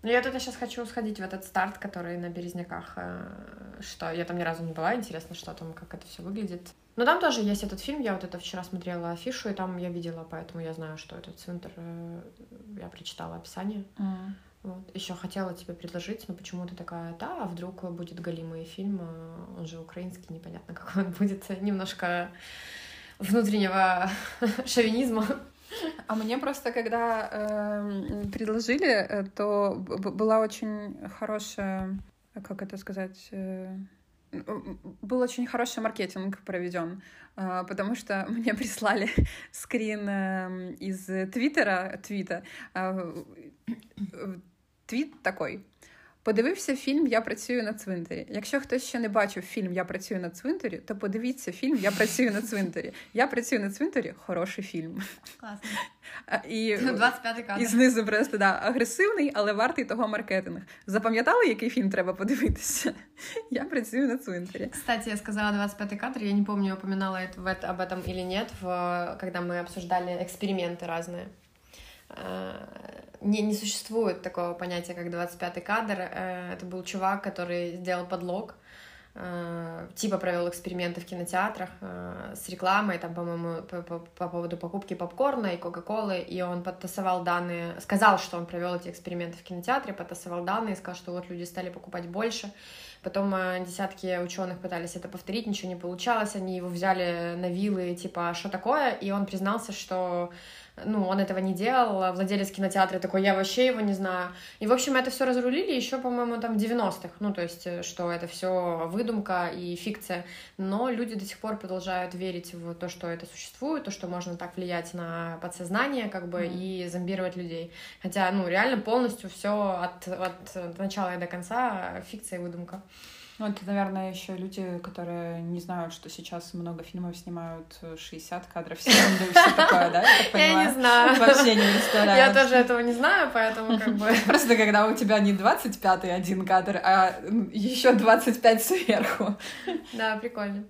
Speaker 2: Ну, я туда сейчас хочу сходить в этот старт, который на Березняках. Э, что я там ни разу не была, интересно, что там, как это все выглядит. Но там тоже есть этот фильм, я вот это вчера смотрела афишу, и там я видела, поэтому я знаю, что этот центр, э, я прочитала описание. Mm. Вот. Еще хотела тебе предложить, но почему ты такая, да, а вдруг будет галимый фильм, э, он же украинский, непонятно, какой он будет, немножко внутреннего шовинизма.
Speaker 1: А мне просто, когда э, предложили, то была очень хорошая, как это сказать, э, был очень хороший маркетинг проведен, э, потому что мне прислали скрин э, из Твиттера, твита, э, твит такой. Подивився фільм Я працюю на цвинтарі. Якщо хтось ще не бачив фільм Я працюю на цвинтарі, то подивіться фільм Я працюю на цвинтарі. Я працюю на цвинтарі хороший фільм.
Speaker 2: Класно. І 25 кадр.
Speaker 1: І знизу просто да, агресивний, але вартий того маркетинг. Запам'ятали, який фільм треба подивитися? Я працюю на цвинтаре.
Speaker 2: Кстати, я сказала 25 кадр, я не помню, упоминала это, об этом или нет, в, когда мы обсуждали эксперименты разные. Э, не, не существует такого понятия, как 25-й кадр. Э, это был чувак, который сделал подлог, э, типа провел эксперименты в кинотеатрах с рекламой, там, по-моему, по, по, по поводу покупки попкорна и Кока-Колы, и он подтасовал данные, сказал, что он провел эти эксперименты в кинотеатре, подтасовал данные, сказал, что вот люди стали покупать больше. Потом десятки ученых пытались это повторить, ничего не получалось, они его взяли на вилы, типа, «А что такое, и он признался, что ну, он этого не делал, а владелец кинотеатра такой, я вообще его не знаю. И, в общем, это все разрулили еще, по-моему, там в 90-х, ну, то есть, э, что это все выдумка и фикция, но люди до сих пор продолжают верить в то, что это существует, то, что можно так влиять на подсознание, как бы, mm. и зомбировать людей. Хотя, ну, реально полностью все от, от начала и до конца фикция и выдумка.
Speaker 1: Ну, это, наверное, еще люди, которые не знают, что сейчас много фильмов снимают 60 кадров в секунду и все такое, да?
Speaker 2: Я не знаю.
Speaker 1: Вообще не представляю.
Speaker 2: Я тоже этого не знаю, поэтому как бы...
Speaker 1: Просто когда у тебя не 25-й один кадр, а еще 25 сверху.
Speaker 2: Да, прикольно.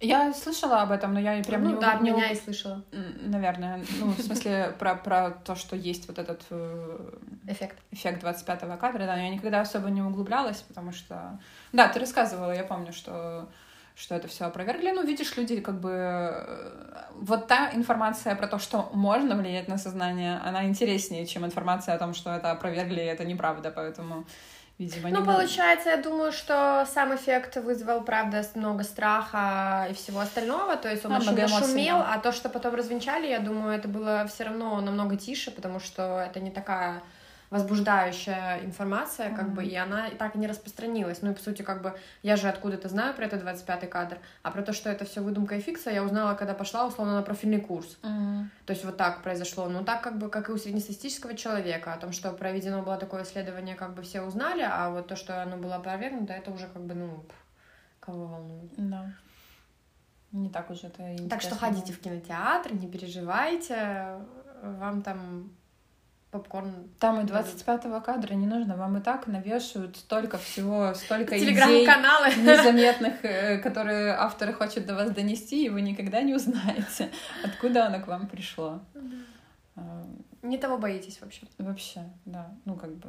Speaker 1: Я слышала об этом, но я прям
Speaker 2: ну,
Speaker 1: не...
Speaker 2: да, от меня и слышала.
Speaker 1: Наверное. Ну, в смысле, про, про то, что есть вот этот... Э,
Speaker 2: эффект.
Speaker 1: Эффект 25-го кадра, да, но я никогда особо не углублялась, потому что... Да, ты рассказывала, я помню, что что это все опровергли. Ну, видишь, люди как бы... Э, вот та информация про то, что можно влиять на сознание, она интереснее, чем информация о том, что это опровергли, и это неправда, поэтому видимо,
Speaker 2: Ну, получается, я думаю, что сам эффект вызвал, правда, много страха и всего остального, то есть он а, очень нашумел, а то, что потом развенчали, я думаю, это было все равно намного тише, потому что это не такая возбуждающая информация, как mm-hmm. бы, и она так и не распространилась. Ну и, по сути, как бы, я же откуда-то знаю про это 25-й кадр, а про то, что это все выдумка и фикция, я узнала, когда пошла, условно, на профильный курс. Mm-hmm. То есть вот так произошло. Ну, так, как бы, как и у среднестатистического человека, о том, что проведено было такое исследование, как бы все узнали, а вот то, что оно было опровергнуто, это уже, как бы, ну, кого волнует.
Speaker 1: Да. Не так уж это интересно.
Speaker 2: Так что ходите в кинотеатр, не переживайте, вам там попкорн.
Speaker 1: Там и 25-го кадра не нужно, вам и так навешивают столько всего, столько идей незаметных, э, которые авторы хотят до вас донести, и вы никогда не узнаете, откуда оно к вам пришло. А,
Speaker 2: Не того боитесь вообще.
Speaker 1: Вообще, да. Ну, как бы...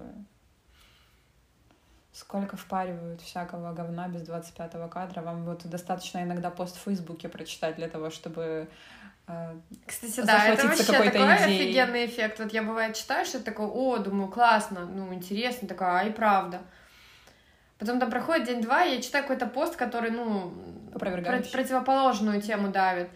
Speaker 1: Сколько впаривают всякого говна без 25-го кадра. Вам вот достаточно иногда пост в Фейсбуке прочитать для того, чтобы
Speaker 2: Кстати, да, это вообще такой
Speaker 1: идеей.
Speaker 2: офигенный эффект. Вот я бывает читаю, что такое, о, думаю, классно, ну, интересно, такая, а и правда. Потом там проходит день-два, я читаю какой-то пост, который, ну, про-
Speaker 1: Опровергающий.
Speaker 2: противоположную тему давит.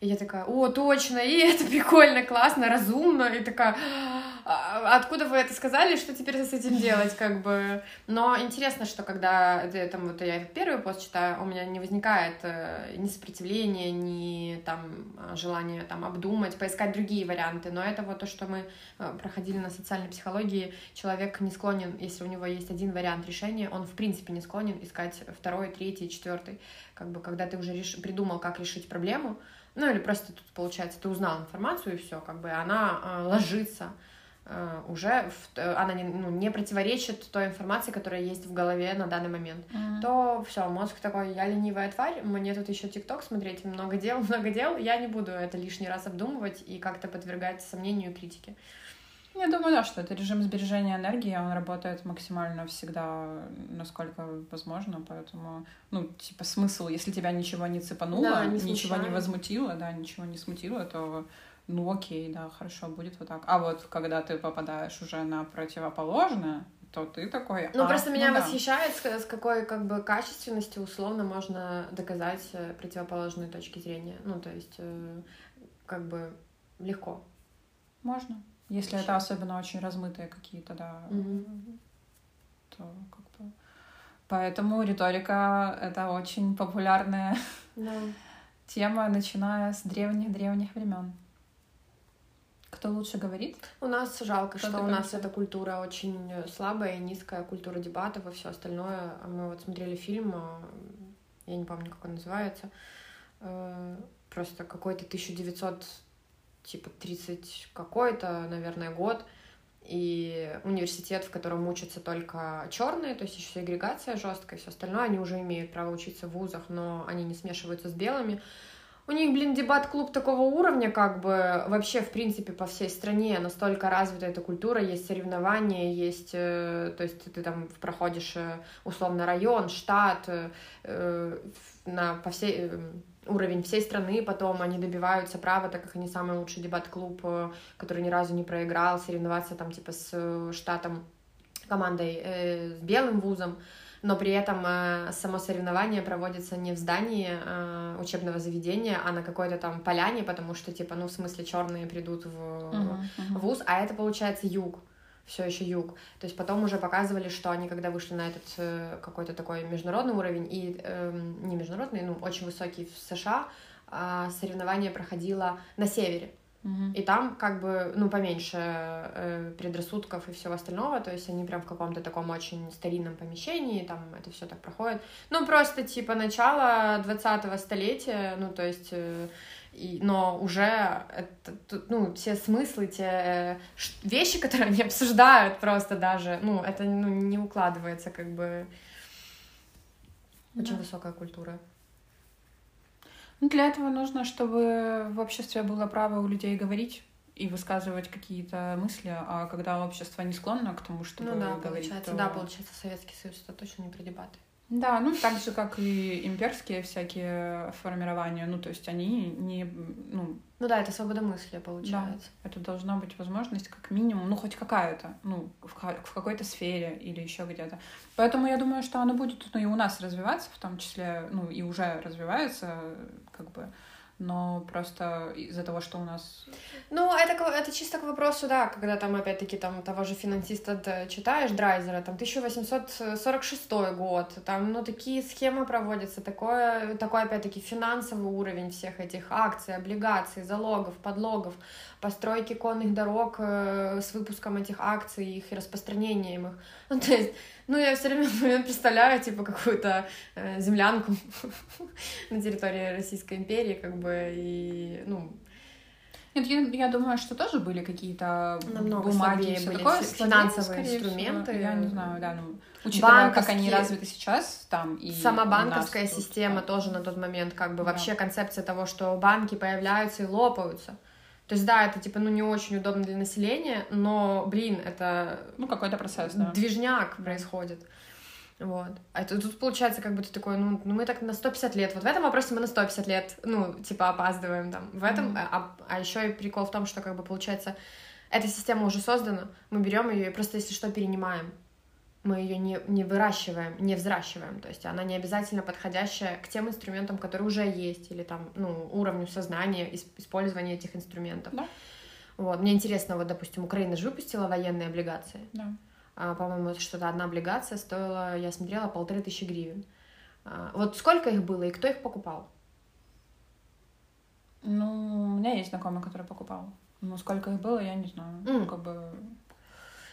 Speaker 2: И я такая, о, точно, и это прикольно, классно, разумно, и такая, «А откуда вы это сказали, что теперь с этим делать, как бы. Но интересно, что когда там, вот я первый пост читаю, у меня не возникает э, ни сопротивления, ни там э, желания там обдумать, поискать другие варианты. Но это вот то, что мы э, проходили на социальной психологии. Человек не склонен, если у него есть один вариант решения, он в принципе не склонен искать второй, третий, четвертый. Как бы когда ты уже реш- придумал, как решить проблему, ну или просто тут получается, ты узнал информацию и все, как бы она э, ложится уже, в, т- она не, ну, не противоречит той информации, которая есть в голове на данный момент,
Speaker 1: Мгм.
Speaker 2: то все, мозг такой, я ленивая тварь, мне тут еще ТикТок смотреть, много дел, много дел, я не буду это лишний раз обдумывать и как-то подвергать сомнению и критике.
Speaker 1: Я думаю, да, что это режим сбережения энергии, он работает максимально всегда, насколько возможно, поэтому, ну, типа, смысл, если тебя ничего не цепануло,
Speaker 2: Да, не
Speaker 1: ничего не возмутило, да, ничего не смутило, то, ну, окей, да, хорошо, будет вот так. А вот когда ты попадаешь уже на противоположное, то ты такой...
Speaker 2: Ну,
Speaker 1: «А,
Speaker 2: просто меня
Speaker 1: да».
Speaker 2: восхищает, с какой как бы качественностью условно можно доказать э, противоположные точки зрения. Ну, то есть, э, как бы легко.
Speaker 1: Можно. Если это особенно очень размытые какие-то, да,
Speaker 2: Мгм.
Speaker 1: то как бы... Поэтому риторика — это очень популярная
Speaker 2: Да.
Speaker 1: тема, начиная с древних-древних времен. Кто лучше говорит?
Speaker 2: У нас жалко,
Speaker 1: Кто
Speaker 2: что у нас эта культура очень слабая и низкая, культура дебатов и все остальное. А Мы вот смотрели фильм, э, я не помню, как он называется, э, просто какой-то 1900, типа 30 какой-то, наверное, год, и университет, в котором учатся только черные, то есть еще сегрегация жесткая, все остальное, они уже имеют право учиться в вузах, но они не смешиваются с белыми. У них, блин, дебат-клуб такого уровня, как бы вообще, в принципе, по всей стране настолько развита эта культура, есть соревнования, есть, э, то есть ты там проходишь э, условно район, штат, э, на, по всей, уровень всей страны, потом они добиваются права, так как они самый лучший дебат-клуб, который ни разу не проиграл, соревноваться там типа с штатом, командой, с белым вузом, но при этом э, само соревнование проводится не в здании э, учебного заведения, а на какой-то там поляне, потому что, типа, ну, в смысле, черные придут в
Speaker 1: Мгм, мгм.
Speaker 2: вуз, а это, получается, юг, все еще юг. То есть потом уже показывали, что они, когда вышли на этот э, какой-то такой международный уровень, и эм, не международный, ну, очень высокий в США, а, соревнование проходило на севере.
Speaker 1: Мгм.
Speaker 2: И там как бы, ну, поменьше э, предрассудков и всего остального, то есть они прям в каком-то таком очень старинном помещении, там это все так проходит. Ну, просто типа начало 20-го столетия, ну, то есть, э, и, но уже это, тут, ну, те смыслы, те э, вещи, которые они обсуждают просто даже, ну, это ну, не укладывается как бы очень
Speaker 1: Да.
Speaker 2: высокая культура.
Speaker 1: Ну, для этого нужно, чтобы в обществе было право у людей говорить и высказывать какие-то мысли, а когда общество не склонно к тому, чтобы
Speaker 2: ну да,
Speaker 1: говорить,
Speaker 2: получается,
Speaker 1: то-
Speaker 2: да, получается, Советский Союз это точно не про дебаты.
Speaker 1: Да, ну так же, как и имперские всякие формирования, ну то есть они не, ну
Speaker 2: Ну да, это свобода мысли, получается.
Speaker 1: это должна быть возможность как минимум, ну хоть какая-то, ну в, в какой-то сфере или еще где-то. Поэтому я думаю, что оно будет, ну и у нас развиваться, в том числе, ну и уже развивается, как бы но просто из-за того, что у нас...
Speaker 2: Ну, это, это чисто к вопросу, да, когда там, опять-таки, там того же финансиста читаешь, Драйзера, там 1846 год, там, ну, такие схемы проводятся, такое, такой, опять-таки, финансовый уровень всех этих акций, облигаций, залогов, подлогов, постройки конных дорог э, с выпуском этих акций, их распространением их. Ну, то есть, ну, я все время представляю, типа, какую-то э, землянку на территории Российской империи, как бы, и, ну...
Speaker 1: Нет, я, я думаю, что тоже были какие-то бумаги, все
Speaker 2: были такое, финансовые инструменты.
Speaker 1: Всего. Я не знаю, да, ну, учитывая, как они развиты сейчас, там и
Speaker 2: Сама банковская система тут, тоже на тот момент, как бы, да. вообще концепция того, что банки появляются и лопаются. То есть, да, это, типа, ну, не очень удобно для населения, но, блин, это...
Speaker 1: Ну, какой-то процесс, да.
Speaker 2: Движняк происходит. Вот. А это тут получается, как бы ты такой, ну, ну, мы так на 150 лет. Вот в этом вопросе мы на 150 лет, ну, типа, опаздываем там. В этом, mm-hmm. а, а еще и прикол в том, что, как бы, получается, эта система уже создана, мы берем ее и просто, если что, перенимаем мы ее не, не выращиваем, не взращиваем, то есть она не обязательно подходящая к тем инструментам, которые уже есть, или там, ну, уровню сознания, использования этих инструментов.
Speaker 1: Да.
Speaker 2: Вот. Мне интересно, вот, допустим, Украина же выпустила военные облигации.
Speaker 1: Да.
Speaker 2: А, по-моему, что-то одна облигация стоила, я смотрела, полторы тысячи гривен. А, вот сколько их было и кто их покупал?
Speaker 1: Ну, у меня есть знакомый, который покупал. Ну, сколько их было, я не знаю. Mm. Как бы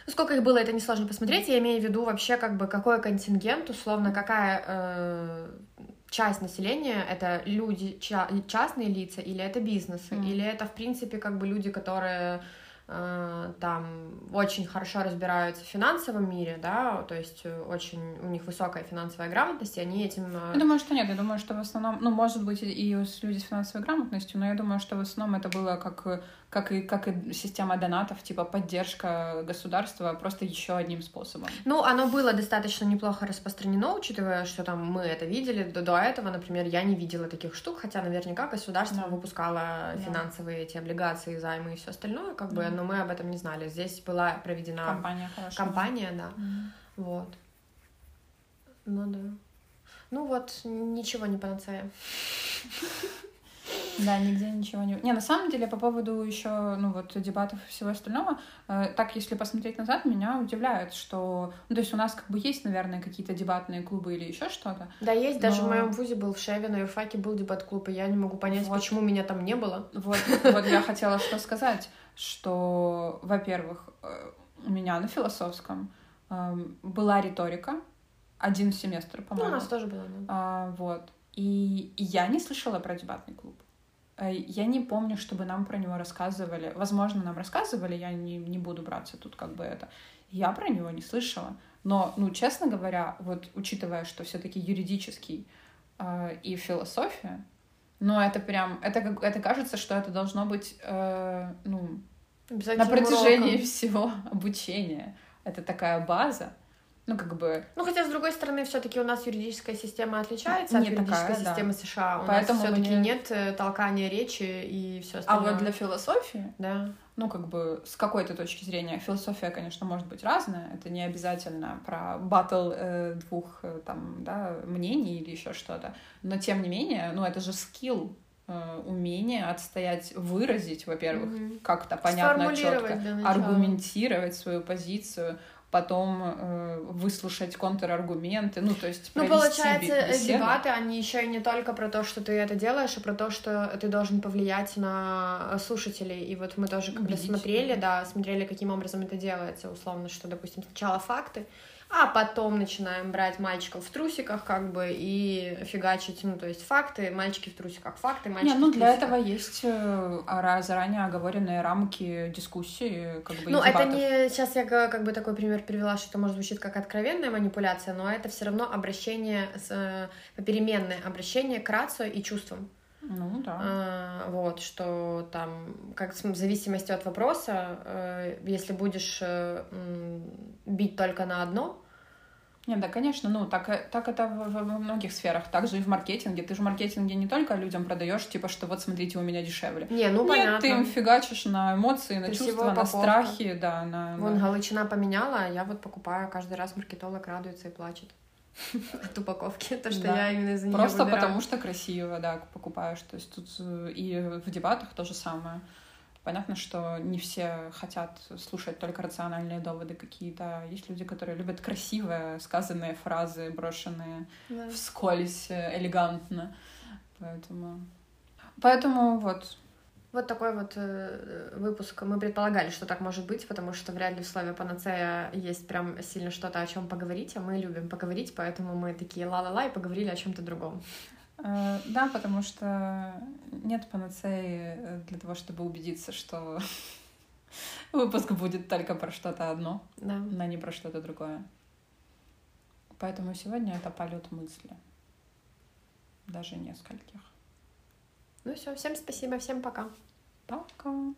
Speaker 2: ну, сколько их было, это несложно посмотреть. Я имею в виду вообще, как бы, какой контингент, условно, какая э, часть населения это люди, ча- частные лица, или это бизнесы, mm. или это, в принципе, как бы люди, которые там очень хорошо разбираются в финансовом мире, да, то есть э, очень у них высокая финансовая грамотность, и они этим...
Speaker 1: Э, я думаю, что нет, я думаю, что в основном, ну, может быть, и люди с финансовой грамотностью, но я думаю, что в основном это было как, как, и, как и система донатов, типа поддержка государства просто еще одним способом.
Speaker 2: Ну, оно было достаточно неплохо распространено, учитывая, что там мы это видели, до, до этого, например, я не видела таких штук, хотя наверняка государство да. выпускало да. финансовые эти облигации, займы и все остальное, как бы, но мы об этом не знали. Здесь была проведена
Speaker 1: компания,
Speaker 2: компания да. Mm-hmm. Вот. Ну да. Ну вот, ничего не панацея.
Speaker 1: Да, нигде ничего не... Не, на самом деле, по поводу еще, ну, вот, дебатов и всего остального, э, так, если посмотреть назад, меня удивляет, что... Ну, то есть у нас как бы есть, наверное, какие-то дебатные клубы или еще что-то.
Speaker 2: Да, есть. Но... Даже в моем вузе был в Шеве, на юрфаке был дебат-клуб, и я не могу понять, вот. почему меня там не было.
Speaker 1: Вот, вот я хотела что сказать, что, во-первых, э, у меня на философском эм, была риторика, один семестр, по-моему.
Speaker 2: Ну, у нас тоже было, да.
Speaker 1: А, вот. И я не слышала про дебатный клуб. Э, я не помню, чтобы нам про него рассказывали. Возможно, нам рассказывали, я не, не буду браться тут как бы это. Я про него не слышала. Но, ну, честно говоря, вот учитывая, что все-таки юридический э, и философия, ну, это прям, это, это кажется, что это должно быть, э, ну, на протяжении уроком. всего обучения. Это такая база ну, как бы...
Speaker 2: Ну, хотя, с другой стороны, все таки у нас юридическая система отличается не от юридической такая, системы да. США. У Поэтому нас все таки мне... нет э, толкания речи и все остальное.
Speaker 1: А вот для философии,
Speaker 2: да.
Speaker 1: ну, как бы, с какой-то точки зрения, философия, конечно, может быть разная. Это не обязательно про батл э, двух, э, там, да, мнений или еще что-то. Но, тем не менее, ну, это же скилл э, умение отстоять, выразить, во-первых, mm-hmm. как-то понятно, четко, аргументировать свою позицию, потом э, выслушать контраргументы, ну, то есть
Speaker 2: Ну, получается, беседу. дебаты, они еще и не только про то, что ты это делаешь, а про то, что ты должен повлиять на слушателей. И вот мы тоже когда Убедить. смотрели, да, смотрели, каким образом это делается, условно, что, допустим, сначала факты, а потом начинаем брать мальчиков в трусиках, как бы, и фигачить, ну, то есть факты, мальчики в трусиках, факты, мальчики
Speaker 1: Не, ну,
Speaker 2: для
Speaker 1: этого есть э, заранее оговоренные рамки дискуссии, как бы,
Speaker 2: Ну, это не... Сейчас я как бы такой пример привела, что это может звучит как откровенная манипуляция, но это все равно обращение, с, э, попеременное обращение к рацио и чувствам.
Speaker 1: Ну да.
Speaker 2: А, вот, что там, как в зависимости от вопроса, э, если будешь э, бить только на одно.
Speaker 1: Нет, да, конечно, ну так, э, так это во, во многих сферах, также и в маркетинге. Ты же в маркетинге не только людям продаешь, типа, что вот смотрите, у меня дешевле.
Speaker 2: Не, ну
Speaker 1: Нет,
Speaker 2: понятно.
Speaker 1: ты им фигачишь на эмоции, на Красивая чувства, на страхи, да, на.
Speaker 2: Вон на... Галычина поменяла, а я вот покупаю каждый раз маркетолог радуется и плачет. от упаковки. То, что
Speaker 1: Да.
Speaker 2: я именно за нее
Speaker 1: Просто
Speaker 2: выбираю.
Speaker 1: потому что красиво, да, покупаешь. То есть тут э, и в дебатах то же самое. Понятно, что не все хотят слушать только рациональные доводы какие-то. Есть люди, которые любят красивые сказанные фразы, брошенные
Speaker 2: Да.
Speaker 1: вскользь, э, элегантно. Поэтому... Поэтому вот,
Speaker 2: Вот такой вот э, выпуск. Мы предполагали, что так может быть, потому что вряд ли в слове панацея есть прям сильно что-то, о чем поговорить, а мы любим поговорить, поэтому мы такие ла-ла-ла и поговорили о чем-то другом.
Speaker 1: Э, Да, потому что нет панацеи э, для того, чтобы убедиться, что выпуск будет только про что-то одно,
Speaker 2: Да.
Speaker 1: но не про что-то другое. Поэтому сегодня это полет мысли. Даже нескольких.
Speaker 2: Ну все, всем спасибо, всем пока.
Speaker 1: Пока.